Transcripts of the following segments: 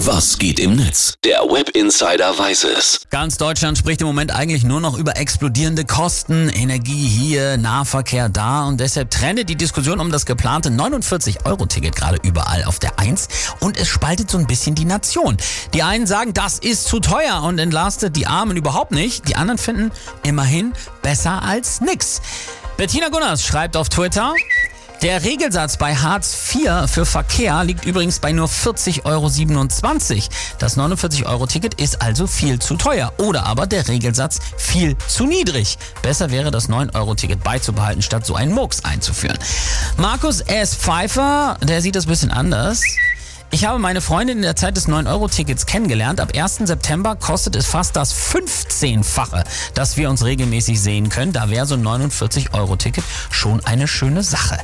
Was geht im Netz? Der Web Insider weiß es. Ganz Deutschland spricht im Moment eigentlich nur noch über explodierende Kosten, Energie hier, Nahverkehr da und deshalb trendet die Diskussion um das geplante 49-Euro-Ticket gerade überall auf der Eins und es spaltet so ein bisschen die Nation. Die einen sagen, das ist zu teuer und entlastet die Armen überhaupt nicht. Die anderen finden immerhin besser als nix. Bettina Gunners schreibt auf Twitter, der Regelsatz bei Hartz IV für Verkehr liegt übrigens bei nur 40,27 Euro. Das 49-Euro-Ticket ist also viel zu teuer. Oder aber der Regelsatz viel zu niedrig. Besser wäre das 9-Euro-Ticket beizubehalten, statt so einen Murks einzuführen. Markus S. Pfeiffer, der sieht das ein bisschen anders. Ich habe meine Freundin in der Zeit des 9-Euro-Tickets kennengelernt. Ab 1. September kostet es fast das 15-fache, dass wir uns regelmäßig sehen können. Da wäre so ein 49-Euro-Ticket schon eine schöne Sache.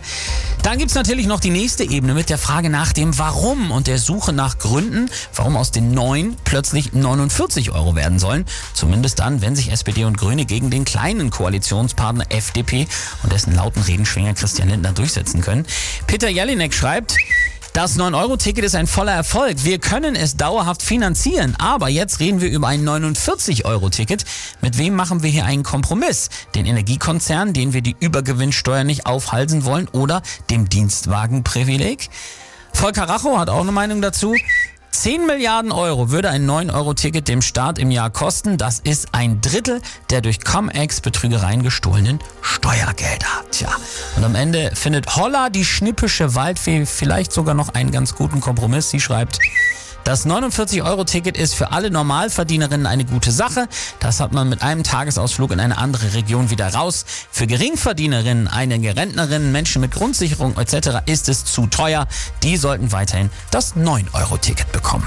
Dann gibt's natürlich noch die nächste Ebene mit der Frage nach dem Warum und der Suche nach Gründen, warum aus den 9 plötzlich 49 Euro werden sollen. Zumindest dann, wenn sich SPD und Grüne gegen den kleinen Koalitionspartner FDP und dessen lauten Redenschwinger Christian Lindner durchsetzen können. Peter Jelinek schreibt, das 9-Euro-Ticket ist ein voller Erfolg. Wir können es dauerhaft finanzieren. Aber jetzt reden wir über ein 49-Euro-Ticket. Mit wem machen wir hier einen Kompromiss? Den Energiekonzern, den wir die Übergewinnsteuer nicht aufhalsen wollen oder dem Dienstwagenprivileg? Volker Racho hat auch eine Meinung dazu. 10 Milliarden Euro würde ein 9-Euro-Ticket dem Staat im Jahr kosten. Das ist ein Drittel der durch Cum-Ex-Betrügereien gestohlenen Steuergelder. Tja, und am Ende findet Holla, die schnippische Waldfee, vielleicht sogar noch einen ganz guten Kompromiss. Sie schreibt... Das 49-Euro-Ticket ist für alle Normalverdienerinnen eine gute Sache. Das hat man mit einem Tagesausflug in eine andere Region wieder raus. Für Geringverdienerinnen, einige Rentnerinnen, Menschen mit Grundsicherung etc. ist es zu teuer. Die sollten weiterhin das 9-Euro-Ticket bekommen.